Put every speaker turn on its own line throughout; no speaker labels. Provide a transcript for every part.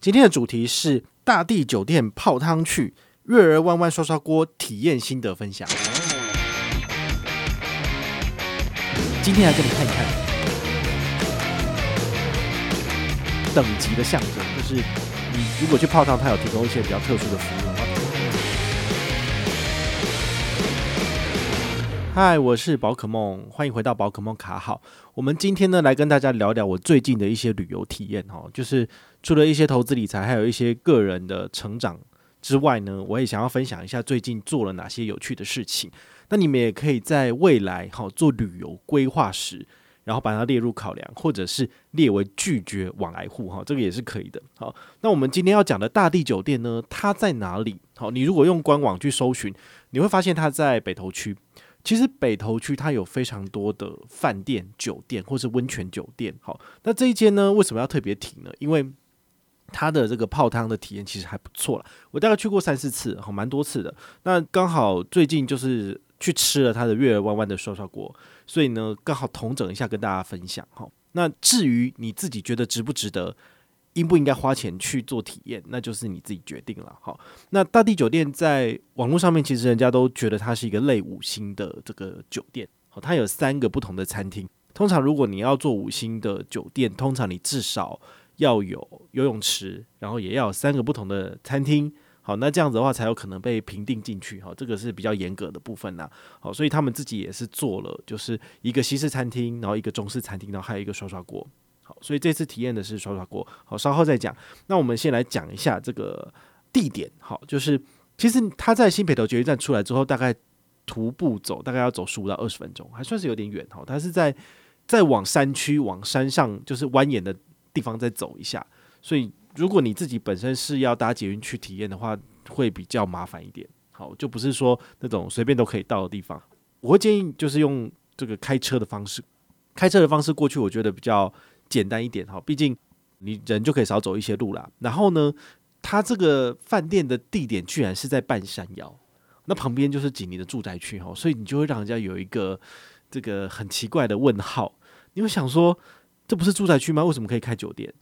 今天的主题是大地酒店泡汤去，月儿弯弯刷刷锅体验心得分享。今天来跟你看一看等级的象征，就是你如果去泡汤，它有提供一些比较特殊的服务嗨，我是宝可梦，欢迎回到宝可梦卡好。我们今天呢，来跟大家聊聊我最近的一些旅游体验哈，就是。除了一些投资理财，还有一些个人的成长之外呢，我也想要分享一下最近做了哪些有趣的事情。那你们也可以在未来好做旅游规划时，然后把它列入考量，或者是列为拒绝往来户哈，这个也是可以的。好，那我们今天要讲的大地酒店呢，它在哪里？好，你如果用官网去搜寻，你会发现它在北投区。其实北投区它有非常多的饭店、酒店或是温泉酒店。好，那这一间呢，为什么要特别提呢？因为它的这个泡汤的体验其实还不错了，我大概去过三四次，好，蛮多次的。那刚好最近就是去吃了它的月儿弯弯的刷刷锅，所以呢，刚好统整一下跟大家分享哈。那至于你自己觉得值不值得，应不应该花钱去做体验，那就是你自己决定了。好，那大地酒店在网络上面其实人家都觉得它是一个类五星的这个酒店，好，它有三个不同的餐厅。通常如果你要做五星的酒店，通常你至少要有游泳池，然后也要有三个不同的餐厅，好，那这样子的话才有可能被评定进去，好，这个是比较严格的部分呐，好，所以他们自己也是做了，就是一个西式餐厅，然后一个中式餐厅，然后还有一个刷刷锅，所以这次体验的是刷刷锅，好，稍后再讲。那我们先来讲一下这个地点，好，就是其实它在新北投捷运站出来之后，大概徒步走大概要走十五到二十分钟，还算是有点远，哈，它是在在往山区往山上就是蜿蜒的。地方再走一下，所以如果你自己本身是要搭捷运去体验的话，会比较麻烦一点。好，就不是说那种随便都可以到的地方。我会建议就是用这个开车的方式，开车的方式过去，我觉得比较简单一点。哈，毕竟你人就可以少走一些路啦。然后呢，他这个饭店的地点居然是在半山腰，那旁边就是紧邻的住宅区哈，所以你就会让人家有一个这个很奇怪的问号。你会想说，这不是住宅区吗？为什么可以开酒店？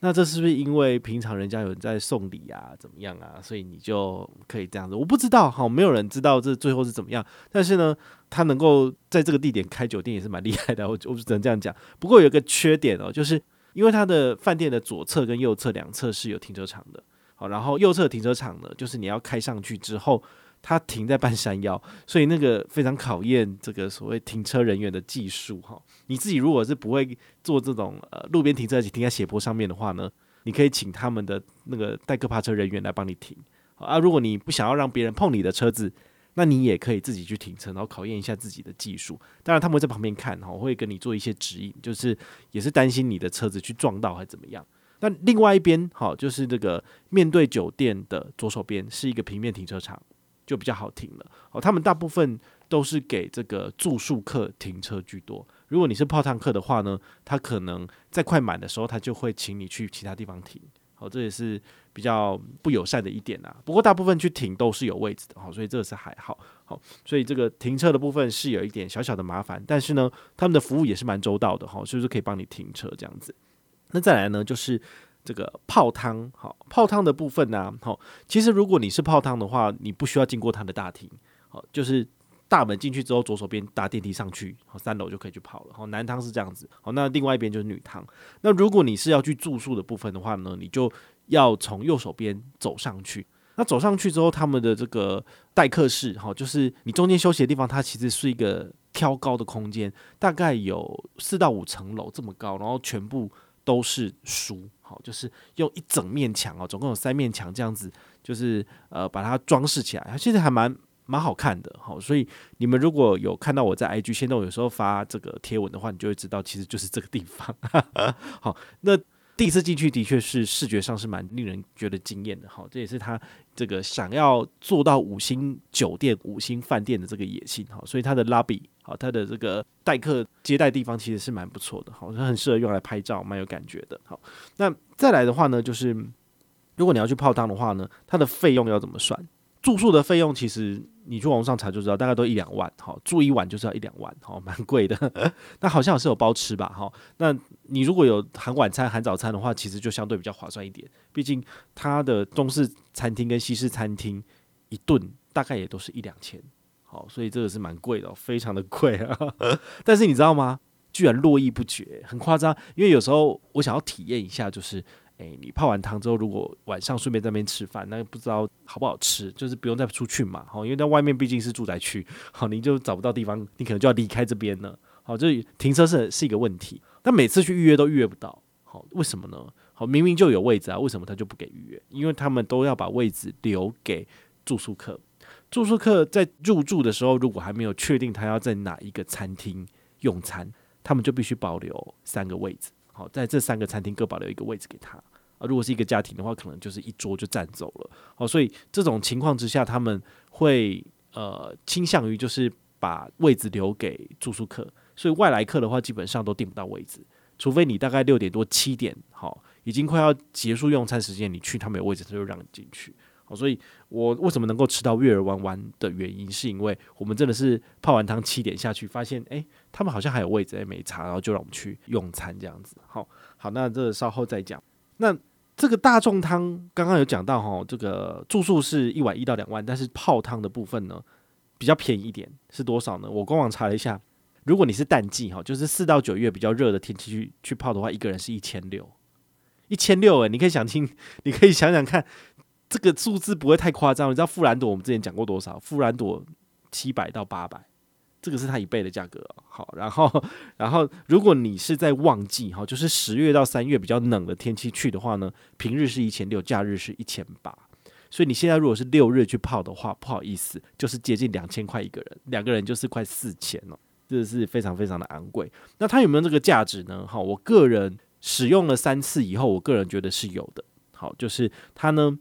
那这是不是因为平常人家有人在送礼啊，怎么样啊？所以你就可以这样子？我不知道，好，没有人知道这最后是怎么样。但是呢，他能够在这个地点开酒店也是蛮厉害的，我我只能这样讲。不过有一个缺点哦，就是因为他的饭店的左侧跟右侧两侧是有停车场的，好，然后右侧停车场呢，就是你要开上去之后。它停在半山腰，所以那个非常考验这个所谓停车人员的技术哈。你自己如果是不会做这种呃路边停车，停在斜坡上面的话呢，你可以请他们的那个代客泊车人员来帮你停。啊，如果你不想要让别人碰你的车子，那你也可以自己去停车，然后考验一下自己的技术。当然他们会在旁边看哈，会跟你做一些指引，就是也是担心你的车子去撞到还怎么样。那另外一边好，就是这个面对酒店的左手边是一个平面停车场。就比较好停了哦，他们大部分都是给这个住宿客停车居多。如果你是泡汤客的话呢，他可能在快满的时候，他就会请你去其他地方停。好，这也是比较不友善的一点啊。不过大部分去停都是有位置的，好，所以这个是还好。好，所以这个停车的部分是有一点小小的麻烦，但是呢，他们的服务也是蛮周到的，哈，是不是可以帮你停车这样子？那再来呢，就是。这个泡汤好，泡汤的部分呢，好，其实如果你是泡汤的话，你不需要经过他的大厅，好，就是大门进去之后，左手边搭电梯上去，好，三楼就可以去泡了。好，男汤是这样子，好，那另外一边就是女汤。那如果你是要去住宿的部分的话呢，你就要从右手边走上去。那走上去之后，他们的这个待客室，好，就是你中间休息的地方，它其实是一个挑高的空间，大概有四到五层楼这么高，然后全部都是书。好，就是用一整面墙哦，总共有三面墙这样子，就是呃把它装饰起来，它其实还蛮蛮好看的。好，所以你们如果有看到我在 IG 限动有时候发这个贴文的话，你就会知道其实就是这个地方。好，那。第一次进去的确是视觉上是蛮令人觉得惊艳的，好，这也是他这个想要做到五星酒店、五星饭店的这个野心，好，所以他的 lobby，好，他的这个待客接待地方其实是蛮不错的，好，很适合用来拍照，蛮有感觉的，好，那再来的话呢，就是如果你要去泡汤的话呢，它的费用要怎么算？住宿的费用其实你去网上查就知道，大概都一两万，好，住一晚就是要一两万，好，蛮贵的。那好像是有包吃吧，哈。那你如果有含晚餐、含早餐的话，其实就相对比较划算一点。毕竟它的中式餐厅跟西式餐厅一顿大概也都是一两千，好，所以这个是蛮贵的，非常的贵啊。但是你知道吗？居然络绎不绝，很夸张。因为有时候我想要体验一下，就是。诶、你泡完汤之后，如果晚上顺便在那边吃饭，那不知道好不好吃，就是不用再出去嘛，好，因为在外面毕竟是住宅区，好，你就找不到地方，你可能就要离开这边了，好，这停车是是一个问题，但每次去预约都预约不到，好，为什么呢？好，明明就有位置啊，为什么他就不给预约？因为他们都要把位置留给住宿客，住宿客在入住的时候，如果还没有确定他要在哪一个餐厅用餐，他们就必须保留三个位置。好，在这三个餐厅各保留一个位置给他啊。如果是一个家庭的话，可能就是一桌就占走了。好，所以这种情况之下，他们会呃倾向于就是把位置留给住宿客。所以外来客的话，基本上都订不到位置，除非你大概六点多七点，好，已经快要结束用餐时间，你去他们有位置，他就让你进去。好，所以我为什么能够吃到月儿弯弯的原因，是因为我们真的是泡完汤七点下去，发现诶、他们好像还有位置，诶，没查，然后就让我们去用餐这样子。好，好，那这稍后再讲。那这个大众汤刚刚有讲到哈，这个住宿是一晚一到两万，但是泡汤的部分呢比较便宜一点，是多少呢？我官网查了一下，如果你是淡季哈，就是四到九月比较热的天气去去泡的话，一个人是一千六，一千六诶，你可以想听，你可以想想看。这个数字不会太夸张，你知道富兰朵我们之前讲过多少？富兰朵七百到八百，这个是它一倍的价格。好，然后，然后如果你是在旺季哈，就是十月到三月比较冷的天气去的话呢，平日是一千六，假日是一千八。所以你现在如果是六日去泡的话，不好意思，就是接近两千块一个人，两个人就是快四千了，这个是非常非常的昂贵。那它有没有这个价值呢？哈，我个人使用了三次以后，我个人觉得是有的。好，就是它呢。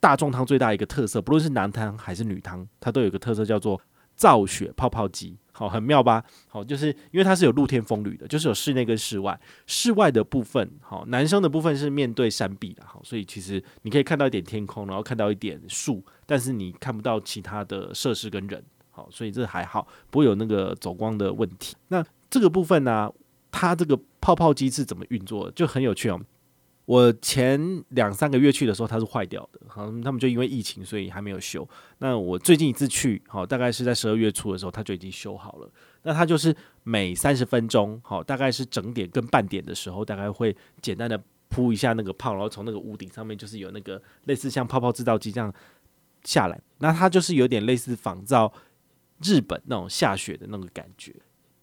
大众汤最大一个特色，不论是男汤还是女汤，它都有一个特色叫做造雪泡泡机，好，很妙吧？好，就是因为它是有露天风吕的，就是有室内跟室外。室外的部分，好，男生的部分是面对山壁的，好，所以其实你可以看到一点天空，然后看到一点树，但是你看不到其他的设施跟人，好，所以这还好，不会有那个走光的问题。那这个部分呢、它这个泡泡机是怎么运作的，就很有趣哦。我前两三个月去的时候，它是坏掉的，好，他们就因为疫情，所以还没有修。那我最近一次去，好，大概是在十二月初的时候，它就已经修好了。那它就是每三十分钟，好，大概是整点跟半点的时候，大概会简单的铺一下那个泡，然后从那个屋顶上面就是有那个类似像泡泡制造机这样下来。那它就是有点类似仿造日本那种下雪的那个感觉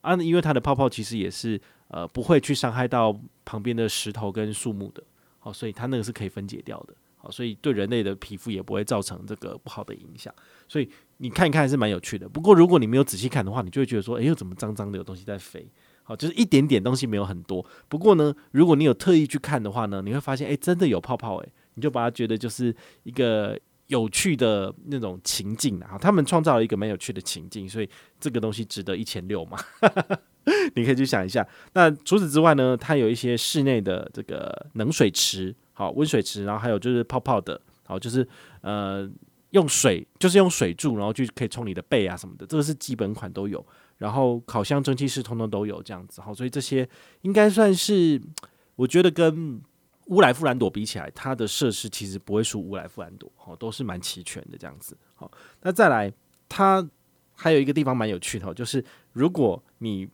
啊，因为它的泡泡其实也是呃不会去伤害到旁边的石头跟树木的。好，所以它那个是可以分解掉的，好，所以对人类的皮肤也不会造成这个不好的影响。所以你看一看还是蛮有趣的。不过如果你没有仔细看的话，你就会觉得说，哎又，怎么脏脏的有东西在飞？好，就是一点点东西没有很多。不过呢，如果你有特意去看的话呢，你会发现，哎，真的有泡泡，哎，你就把它觉得就是一个有趣的那种情境啊。他们创造了一个蛮有趣的情境，所以这个东西值得一千六嘛。你可以去想一下。那除此之外呢，它有一些室内的这个冷水池，好，温水池，然后还有就是泡泡的，好，就是呃用水，就是用水柱，然后就可以冲你的背啊什么的，这个是基本款都有。然后烤箱、蒸汽室通通都有这样子，好，所以这些应该算是我觉得跟乌来富兰朵比起来，它的设施其实不会输乌来富兰朵，好，都是蛮齐全的这样子。好，那再来，它还有一个地方蛮有趣的，就是如果你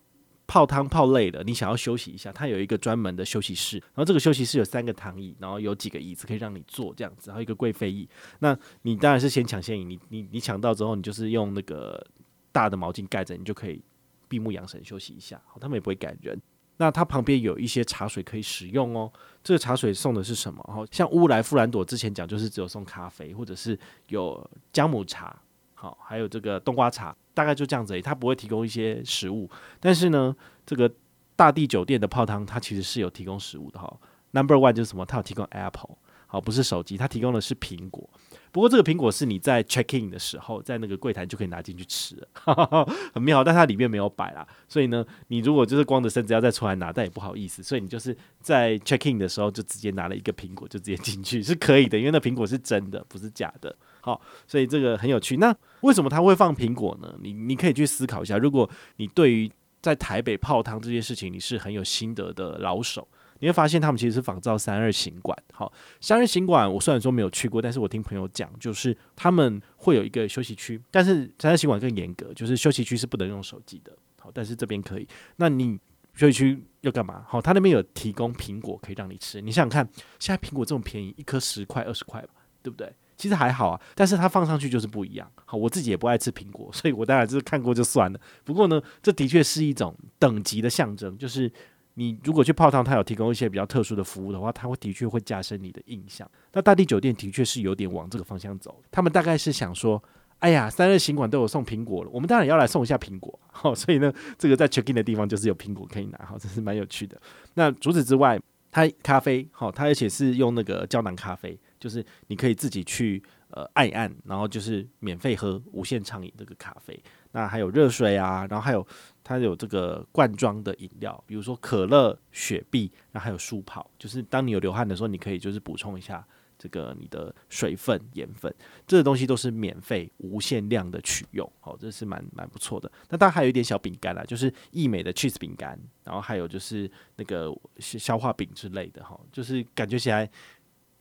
泡汤泡累了，你想要休息一下，它有一个专门的休息室，然后这个休息室有三个躺椅，然后有几个椅子可以让你坐这样子，然后一个贵妃椅。那你当然是先抢先赢，你你你抢到之后，你就是用那个大的毛巾盖着，你就可以闭目养神休息一下。好，他们也不会赶人。那它旁边有一些茶水可以使用哦。这个茶水送的是什么？好，像乌来富兰朵之前讲就是只有送咖啡，或者是有姜母茶。好，还有这个冬瓜茶，大概就这样子，它不会提供一些食物。但是呢，这个大地酒店的泡汤，它其实是有提供食物的哈。Number one 就是什么？它有提供 Apple，好，不是手机，它提供的是苹果。不过这个苹果是你在 check in 的时候，在那个柜台就可以拿进去吃了，很妙。但它里面没有摆啦，所以呢，你如果就是光着身子要再出来拿，但也不好意思，所以你就是在 check in 的时候就直接拿了一个苹果就直接进去是可以的，因为那苹果是真的，不是假的。好，所以这个很有趣。那为什么他会放苹果呢？你你可以去思考一下。如果你对于在台北泡汤这件事情，你是很有心得的老手。你会发现他们其实是仿造三二行馆。好，三二行馆我虽然说没有去过，但是我听朋友讲，就是他们会有一个休息区，但是三二行馆更严格，就是休息区是不能用手机的。好，但是这边可以。那你休息区要干嘛？好，他那边有提供苹果可以让你吃。你想想看，现在苹果这么便宜，一颗十块、二十块吧，对不对？其实还好啊，但是它放上去就是不一样。好，我自己也不爱吃苹果，所以我当然就是看过就算了。不过呢，这的确是一种等级的象征，就是。你如果去泡汤，他有提供一些比较特殊的服务的话，他会的确会加深你的印象。那大地酒店的确是有点往这个方向走，他们大概是想说，哎呀，三日行馆都有送苹果了，我们当然要来送一下苹果。好，所以呢，这个在 check in 的地方就是有苹果可以拿，好，这是蛮有趣的。那除此之外，它咖啡，好，它而且是用那个胶囊咖啡，就是你可以自己去呃按一按，然后就是免费喝无限畅饮这个咖啡。那还有热水啊，然后还有它有这个罐装的饮料，比如说可乐、雪碧，然后还有舒跑，就是当你有流汗的时候，你可以就是补充一下这个你的水分、盐分，这个东西都是免费、无限量的取用，好，这是蛮蛮不错的。那当然还有一点小饼干啦，就是义美的 cheese 饼干，然后还有就是那个消化饼之类的，哈，就是感觉起来。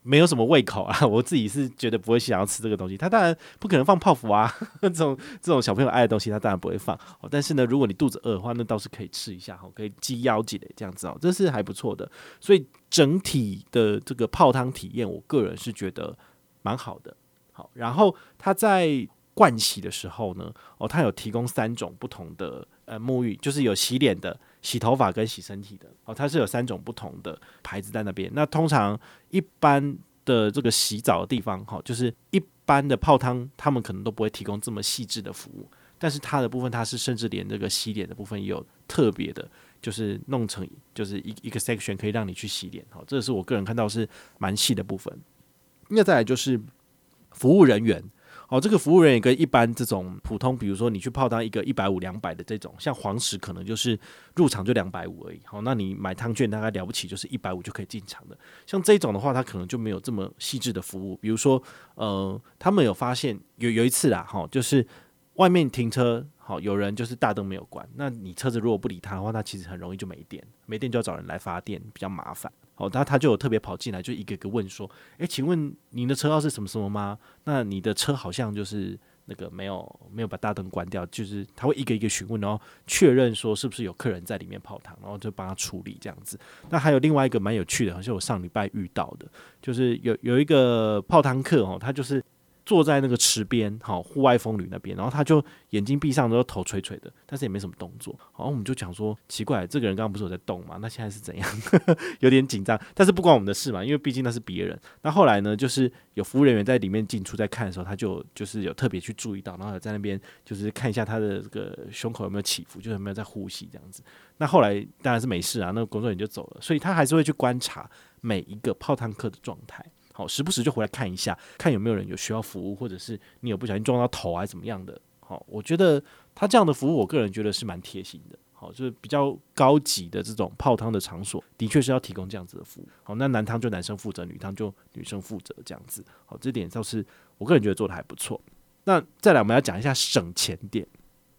没有什么胃口啊，我自己是觉得不会想要吃这个东西。他当然不可能放泡芙啊，这种这种小朋友爱的东西，他当然不会放。但是呢，如果你肚子饿的话，那倒是可以吃一下，可以鸡腰子的这样子哦，这是还不错的。所以整体的这个泡汤体验，我个人是觉得蛮好的。好，然后他在盥洗的时候呢，哦，它有提供三种不同的呃沐浴，就是有洗脸的。洗头发跟洗身体的哦，它是有三种不同的牌子在那边。那通常一般的这个洗澡的地方，哈，就是一般的泡汤，他们可能都不会提供这么细致的服务。但是它的部分，它是甚至连这个洗脸的部分也有特别的，就是弄成就是一一个 section 可以让你去洗脸。好，这是我个人看到是蛮细的部分。那再来就是服务人员。哦，这个服务人员跟一般这种普通，比如说你去泡汤一个一百五、两百的这种，像黄石可能就是入场就两百五而已。好，那你买汤券大概了不起就是一百五就可以进场的。像这种的话，它可能就没有这么细致的服务。比如说，呃，他们有发现有有一次啦，哈，就是外面停车，好，有人就是大灯没有关，那你车子如果不理他的话，那其实很容易就没电，没电就要找人来发电，比较麻烦。哦，他他就有特别跑进来，就一个个问说：“诶，请问您的车号是什么什么吗？那你的车好像就是那个没有没有把大灯关掉，就是他会一个一个询问，然后确认说是不是有客人在里面泡汤，然后就帮他处理这样子。那还有另外一个蛮有趣的，好像我上礼拜遇到的，就是有有一个泡汤客哦，他就是。”坐在那个池边，好，户外风吕那边，然后他就眼睛闭上，然后头垂垂的，但是也没什么动作。然后我们就讲说，奇怪，这个人刚刚不是有在动吗？那现在是怎样？有点紧张，但是不关我们的事嘛，因为毕竟那是别人。那后来呢，就是有服务人员在里面进出在看的时候，他就就是有特别去注意到，然后在那边就是看一下他的这个胸口有没有起伏，就是有没有在呼吸这样子。那后来当然是没事啊，那个工作人员就走了，所以他还是会去观察每一个泡汤客的状态。好，时不时就回来看一下，看有没有人有需要服务，或者是你有不小心撞到头啊，怎么样的？好，我觉得他这样的服务，我个人觉得是蛮贴心的。好，就是比较高级的这种泡汤的场所，的确是要提供这样子的服务。好，那男汤就男生负责，女汤就女生负责，这样子。好，这点倒是我个人觉得做得还不错。那再来，我们要讲一下省钱点。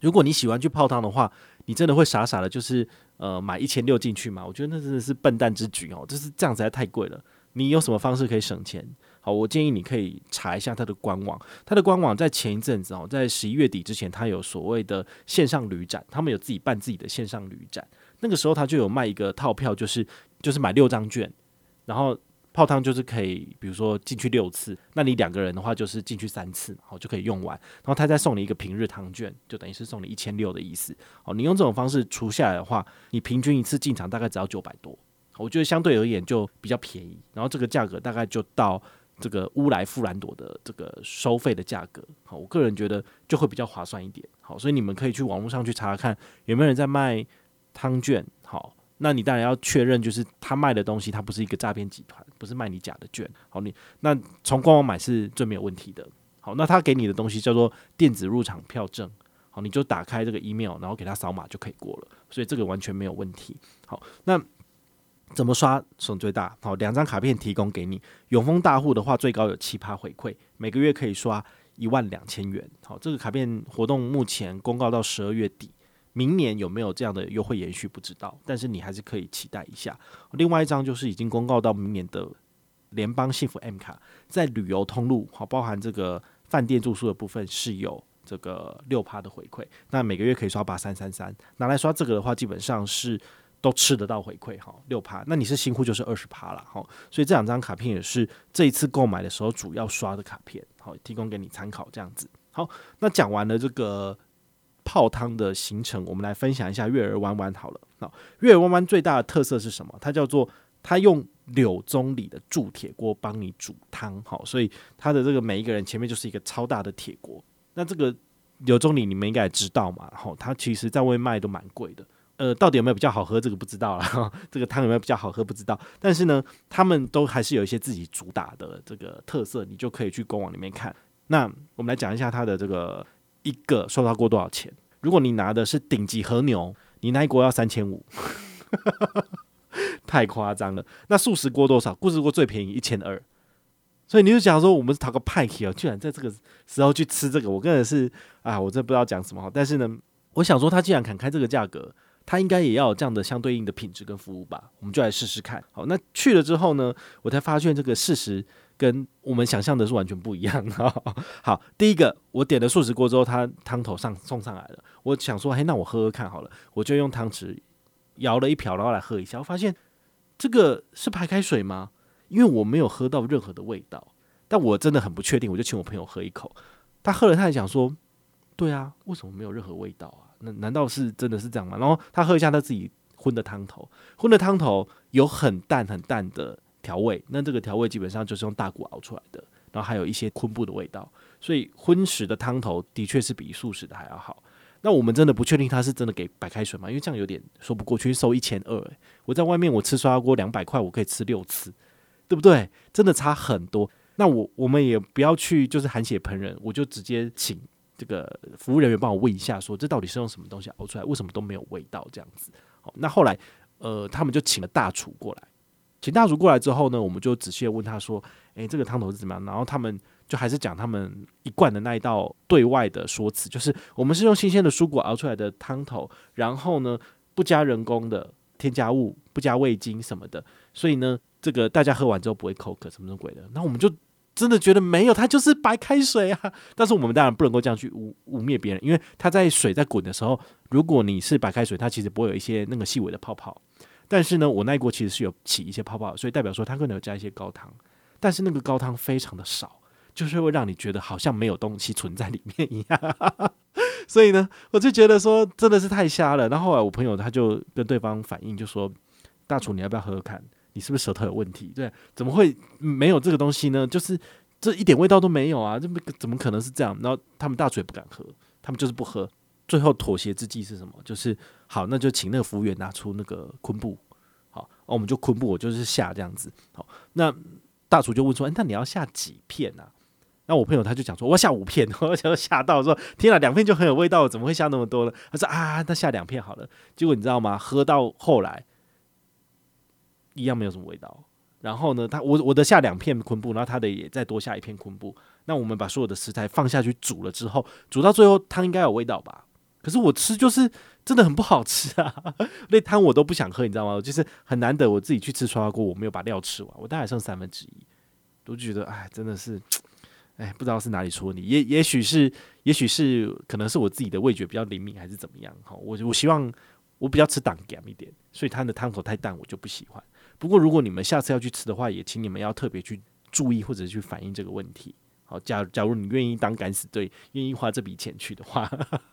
如果你喜欢去泡汤的话，你真的会傻傻的，就是呃买一千六进去吗？我觉得那真的是笨蛋之举哦，就是这样实在太贵了。你有什么方式可以省钱？好，我建议你可以查一下它的官网。它的官网在前一阵子哦，在十一月底之前，它有所谓的线上旅展，他们有自己办自己的线上旅展。那个时候，他就有卖一个套票，就是就是买六张券，然后泡汤就是可以，比如说进去六次，那你两个人的话就是进去三次，好就可以用完。然后他再送你一个平日汤券，就等于是送你一千六的意思。好，你用这种方式除下来的话，你平均一次进场大概只要九百多。我觉得相对而言就比较便宜，然后这个价格大概就到这个乌来富兰朵的这个收费的价格，好，我个人觉得就会比较划算一点，好，所以你们可以去网络上去查看有没有人在卖汤券，好，那你当然要确认，就是他卖的东西，他不是一个诈骗集团，不是卖你假的券。好，你那从官网买是最没有问题的。好，那他给你的东西叫做电子入场票证。好，你就打开这个 email，然后给他扫码就可以过了。所以这个完全没有问题。好，那怎么刷省最大？好，两张卡片提供给你。永丰大户的话，最高有七趴回馈，每个月可以刷一万两千元。好，这个卡片活动目前公告到十二月底。明年有没有这样的优惠延续不知道，但是你还是可以期待一下。另外一张就是已经公告到明年的联邦幸福 M 卡，在旅游通路好，包含这个饭店住宿的部分是有这个六趴的回馈，那每个月可以刷八三三三，拿来刷这个的话，基本上是都吃得到回馈哈，六趴。那你是新户就是二十趴了哈，所以这两张卡片也是这一次购买的时候主要刷的卡片，好，提供给你参考这样子。好，那讲完了这个。泡汤的行程，我们来分享一下月儿湾湾好了。那，月儿湾湾最大的特色是什么？它叫做它用柳宗理的铸铁锅帮你煮汤，好，所以它的这个每一个人前面就是一个超大的铁锅。那这个柳宗理你们应该也知道嘛，然后它其实在外卖都蛮贵的。呃，到底有没有比较好喝？这个不知道啦。这个汤有没有比较好喝？不知道。但是呢，他们都还是有一些自己主打的这个特色，你就可以去官网里面看。那我们来讲一下它的这个。一个收到锅多少钱？如果你拿的是顶级和牛，你那一锅要三千五，太夸张了。那素食锅多少？素食锅最便宜一千二。所以你就想说，我们是讨个派气哦，居然在这个时候去吃这个，我个人是啊，我真不知道讲什么好。但是呢，我想说，他既然敢开这个价格，他应该也要有这样的相对应的品质跟服务吧？我们就来试试看。好，那去了之后呢，我才发现这个事实。跟我们想象的是完全不一样的。好，第一个我点了素食锅之后，它汤头上送上来了。我想说，嘿，那我喝喝看好了。我就用汤匙舀了一瓢，然后来喝一下。我发现这个是白开水吗？因为我没有喝到任何的味道，但我真的很不确定。我就请我朋友喝一口，他喝了，他还讲说：“对啊，为什么没有任何味道啊？那难道是真的是这样吗？”然后他喝一下他自己荤的汤头，荤的汤头有很淡很淡的。调味，那这个调味基本上就是用大骨熬出来的，然后还有一些昆布的味道，所以荤食的汤头的确是比素食的还要好。那我们真的不确定他是真的给白开水吗？因为这样有点说不过去，收一千二。我在外面我吃刷锅两百块，我可以吃六次，对不对？真的差很多。那我我们也不要去就是含血喷人，我就直接请这个服务人员帮我问一下说，这到底是用什么东西熬出来？为什么都没有味道？这样子。好，那后来呃，他们就请了大厨过来。请大厨过来之后呢，我们就仔细问他说：“诶，这个汤头是怎么样？”然后他们就还是讲他们一贯的那一道对外的说辞，就是我们是用新鲜的蔬果熬出来的汤头，然后呢不加人工的添加物，不加味精什么的，所以呢这个大家喝完之后不会口渴什么什么鬼的。那我们就真的觉得没有，它就是白开水啊！但是我们当然不能够这样去污污蔑别人，因为它在水在滚的时候，如果你是白开水，它其实不会有一些那个细微的泡泡。但是呢，我那一锅其实是有起一些泡泡，所以代表说它可能有加一些高汤，但是那个高汤非常的少，就是会让你觉得好像没有东西存在里面一样。所以呢，我就觉得说真的是太瞎了。然后后来我朋友他就跟对方反映，就说：“大厨，你要不要喝喝看？你是不是舌头有问题？对，怎么会没有这个东西呢？就是这一点味道都没有啊！这怎么可能是这样？”然后他们大厨也不敢喝，他们就是不喝。最后妥协之计是什么？就是好，那就请那个服务员拿出那个昆布，好，我们就昆布，我就是下这样子。好，那大厨就问说：“欸，那你要下几片啊？”那我朋友他就讲说：“我要下五片。”我想吓到说：“天啊，两片就很有味道，怎么会下那么多呢？”他说：“啊，那下两片好了。”结果你知道吗？喝到后来一样没有什么味道。然后呢，他我我的下两片昆布，然后他的也再多下一片昆布。那我们把所有的食材放下去煮了之后，煮到最后汤应该有味道吧？可是我吃就是真的很不好吃啊，那汤我都不想喝，你知道吗？就是很难得我自己去吃涮锅，我没有把料吃完，我大概剩三分之一，都觉得哎，真的是，哎，不知道是哪里出问题，也也许是，也许是可能是我自己的味觉比较灵敏，还是怎么样？哈，我我希望我比较吃淡咸一点，所以它的汤头太淡，我就不喜欢。不过如果你们下次要去吃的话，也请你们要特别去注意或者去反映这个问题。好，假假如你愿意当敢死队，愿意花这笔钱去的话，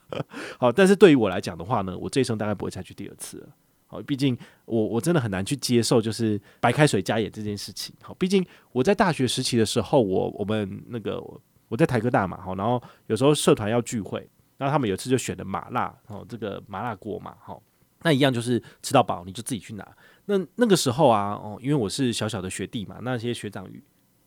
好，但是对于我来讲的话呢，我这一生大概不会再去第二次了。好，毕竟我我真的很难去接受就是白开水加盐这件事情。好，毕竟我在大学时期的时候，我我们那个我在台科大嘛，好，然后有时候社团要聚会，然后他们有一次就选的麻辣，哦，这个麻辣锅嘛，好，那一样就是吃到饱，你就自己去拿。那那个时候啊，哦，因为我是小小的学弟嘛，那些学长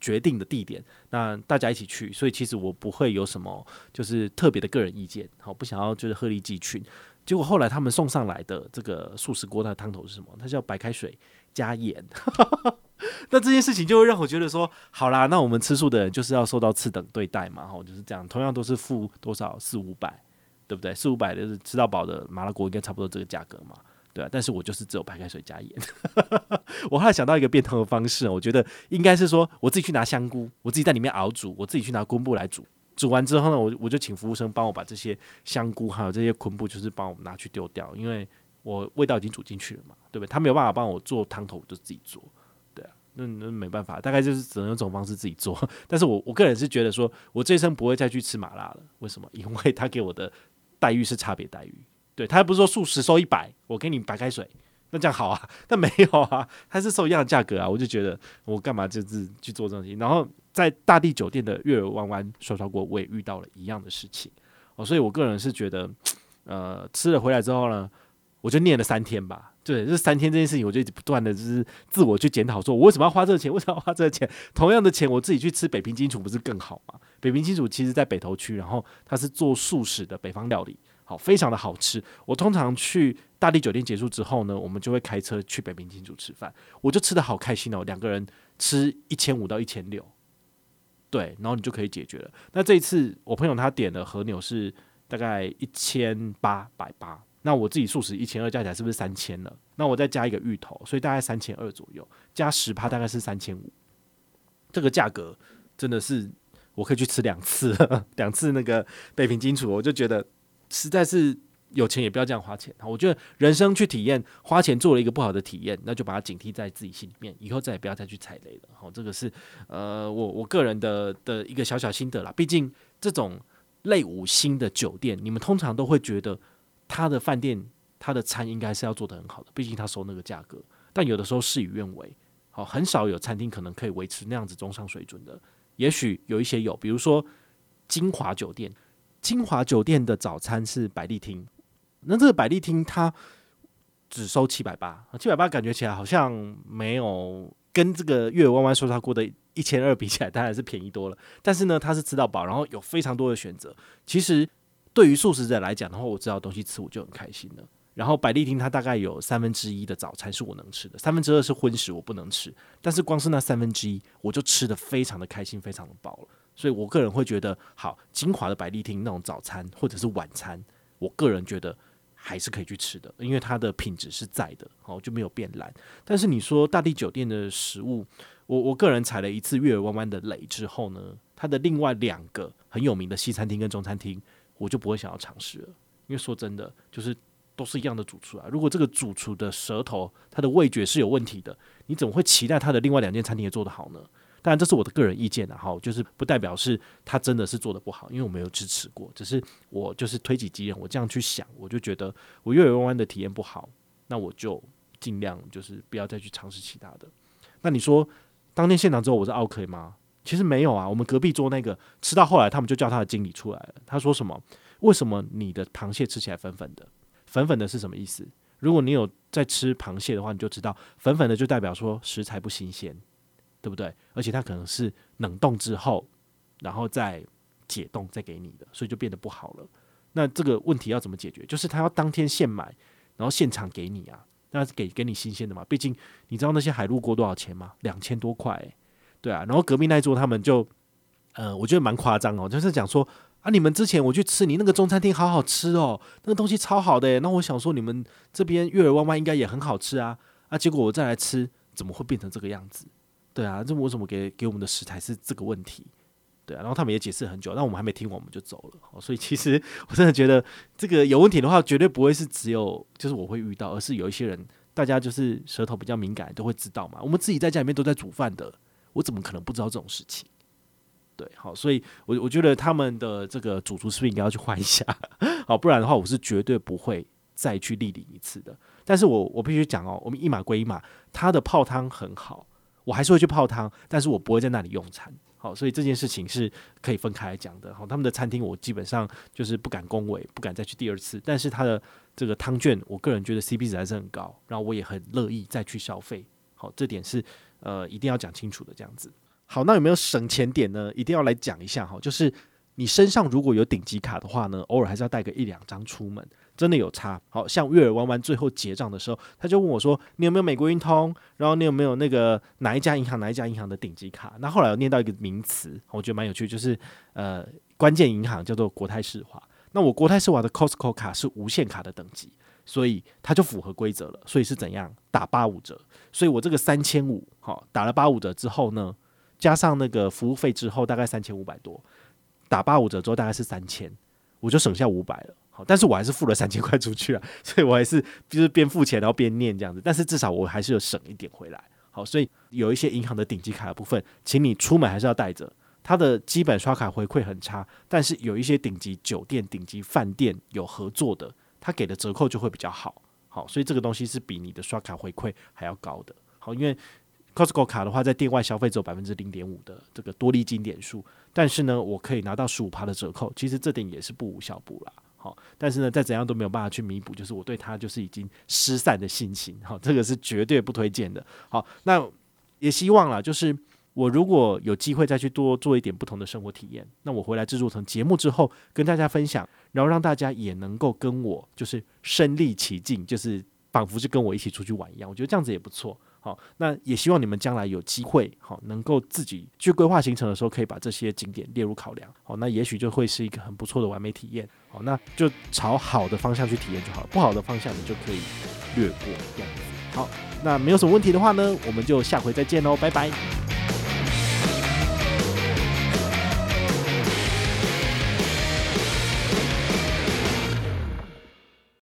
决定的地点，那大家一起去，所以其实我不会有什么就是特别的个人意见，好，不想要就是鹤立鸡群。结果后来他们送上来的这个素食锅，它的汤头是什么？它叫白开水加盐。那这件事情就会让我觉得说，好啦，那我们吃素的人就是要受到次等对待嘛，吼，就是这样，同样都是付多少四五百。对不对？四五百的吃到饱的麻辣锅应该差不多这个价格嘛，对啊。但是我就是只有白开水加盐。我后来想到一个变通的方式，我觉得应该是说我自己去拿香菇，我自己在里面熬煮，我自己去拿昆布来煮。煮完之后呢，我我就请服务生帮我把这些香菇还有这些昆布，就是帮我们拿去丢掉，因为我味道已经煮进去了嘛，对不对？他没有办法帮我做汤头，我就自己做。对啊，那那没办法，大概就是只能用这种方式自己做。但是我我个人是觉得说，我这一生不会再去吃麻辣了。为什么？因为他给我的。待遇是差别待遇，对，他不是说素食收一百，我给你白开水，那这样好啊？但没有啊，他是收一样的价格啊，我就觉得我干嘛就是去做这种事情？然后在大地酒店的月儿弯弯涮涮锅，我也遇到了一样的事情哦，所以我个人是觉得，呃，吃了回来之后呢，我就念了三天吧。对，这三天这件事情，我就不断的就是自我去检讨，说我为什么要花这个钱？为什么要花这个钱？同样的钱，我自己去吃北平金厨不是更好吗？北平金厨其实在北投区，然后它是做素食的北方料理，好，非常的好吃。我通常去大地酒店结束之后呢，我们就会开车去北平金厨吃饭，我就吃得好开心哦，两个人吃一千五到一千六，对，然后你就可以解决了。那这一次我朋友他点的和牛是大概一千八百八。那我自己素食一千二加起来是不是三千了？那我再加一个芋头，所以大概三千二左右，加十趴大概是三千五。这个价格真的是我可以去吃两次，两次那个北平金厨，我就觉得实在是有钱也不要这样花钱。我觉得人生去体验，花钱做了一个不好的体验，那就把它警惕在自己心里面，以后再也不要再去踩雷了。好，这个是呃我我个人的的一个小小心得啦。毕竟这种类五星的酒店，你们通常都会觉得。他的饭店，他的餐应该是要做得很好的，毕竟他收那个价格。但有的时候事与愿违，好，很少有餐厅可能可以维持那样子中上水准的。也许有一些有，比如说金华酒店，金华酒店的早餐是百丽厅，那这个百丽厅它只收七百八，七百八感觉起来好像没有跟这个月弯弯说他过的一千二比起来，当然是便宜多了。但是呢，它是吃到饱，然后有非常多的选择。其实。对于素食者来讲的话，我知道东西吃我就很开心了。然后百丽厅它大概有三分之一的早餐是我能吃的，三分之二是荤食我不能吃。但是光是那三分之一，我就吃得非常的开心，非常的饱了。所以我个人会觉得，好，金华的百丽厅那种早餐或者是晚餐，我个人觉得还是可以去吃的，因为它的品质是在的，好，就没有变烂。但是你说大地酒店的食物，我我个人踩了一次月儿弯弯的雷之后呢，它的另外两个很有名的西餐厅跟中餐厅。我就不会想要尝试了，因为说真的，就是都是一样的主厨啊。如果这个主厨的舌头、他的味觉是有问题的，你怎么会期待他的另外两间餐厅也做得好呢？当然，这是我的个人意见啊，哈，就是不代表是他真的是做得不好，因为我没有支持过，只是我就是推己及人，我这样去想，我就觉得我月儿弯弯的体验不好，那我就尽量就是不要再去尝试其他的。那你说当天现场之后我是 OK 吗？其实没有啊，我们隔壁桌那个吃到后来，他们就叫他的经理出来了。他说什么？为什么你的螃蟹吃起来粉粉的？粉粉的是什么意思？如果你有在吃螃蟹的话，你就知道粉粉的就代表说食材不新鲜，对不对？而且它可能是冷冻之后，然后再解冻再给你的，所以就变得不好了。那这个问题要怎么解决？就是他要当天现买，然后现场给你啊，那给给你新鲜的嘛。毕竟你知道那些海陆锅多少钱吗？两千多块。对啊，然后隔壁那一桌他们就，呃，我觉得蛮夸张哦，就是讲说啊，你们之前我去吃你那个中餐厅好好吃哦，那个东西超好的，那我想说你们这边月儿弯弯应该也很好吃啊，啊，结果我再来吃，怎么会变成这个样子？对啊，这为什么给给我们的食材是这个问题？对啊，然后他们也解释很久，但我们还没听完我们就走了，所以其实我真的觉得这个有问题的话，绝对不会是只有就是我会遇到，而是有一些人，大家就是舌头比较敏感，都会知道嘛。我们自己在家里面都在煮饭的。我怎么可能不知道这种事情？对，好，所以我我觉得他们的这个主厨是不是应该要去换一下？好，不然的话，我是绝对不会再去莅临一次的。但是我我必须讲哦，我们一码归一码，他的泡汤很好，我还是会去泡汤，但是我不会在那里用餐。好，所以这件事情是可以分开来讲的。好，他们的餐厅我基本上就是不敢恭维，不敢再去第二次。但是他的这个汤券，我个人觉得 CP 值还是很高，然后我也很乐意再去消费。好，这点是呃一定要讲清楚的，这样子。好，那有没有省钱点呢？一定要来讲一下哈，就是你身上如果有顶级卡的话呢，偶尔还是要带个一两张出门，真的有差。好像月儿玩完最后结账的时候，他就问我说：“你有没有美国运通？然后你有没有那个哪一家银行哪一家银行的顶级卡？”那后来我念到一个名词，我觉得蛮有趣，就是呃关键银行叫做国泰世华。那我国泰世华的 Costco 卡是无限卡的等级。所以它就符合规则了，所以是怎样打八五折？所以我这个三千五，好打了八五折之后呢，加上那个服务费之后，大概三千五百多，打八五折之后大概是三千，我就省下五百了。好，但是我还是付了三千块出去啊，所以我还是就是边付钱然后边念这样子，但是至少我还是有省一点回来。好，所以有一些银行的顶级卡的部分，请你出门还是要带着。它的基本刷卡回馈很差，但是有一些顶级酒店、顶级饭店有合作的。它给的折扣就会比较好，好，所以这个东西是比你的刷卡回馈还要高的，好，因为 Costco 卡的话，在店外消费只有百分之零点五的这个多利金点数，但是呢，我可以拿到十五趴的折扣，其实这点也是不无小补啦，好，但是呢，再怎样都没有办法去弥补，就是我对他就是已经失散的心情，好，这个是绝对不推荐的，好，那也希望啦，就是。我如果有机会再去多做一点不同的生活体验，那我回来制作成节目之后跟大家分享，然后让大家也能够跟我就是身历其境，就是仿佛是跟我一起出去玩一样。我觉得这样子也不错。好，那也希望你们将来有机会，好能够自己去规划行程的时候，可以把这些景点列入考量。好，那也许就会是一个很不错的完美体验。好，那就朝好的方向去体验就好了，不好的方向你就可以略过这样子。好，那没有什么问题的话呢，我们就下回再见喽，拜拜。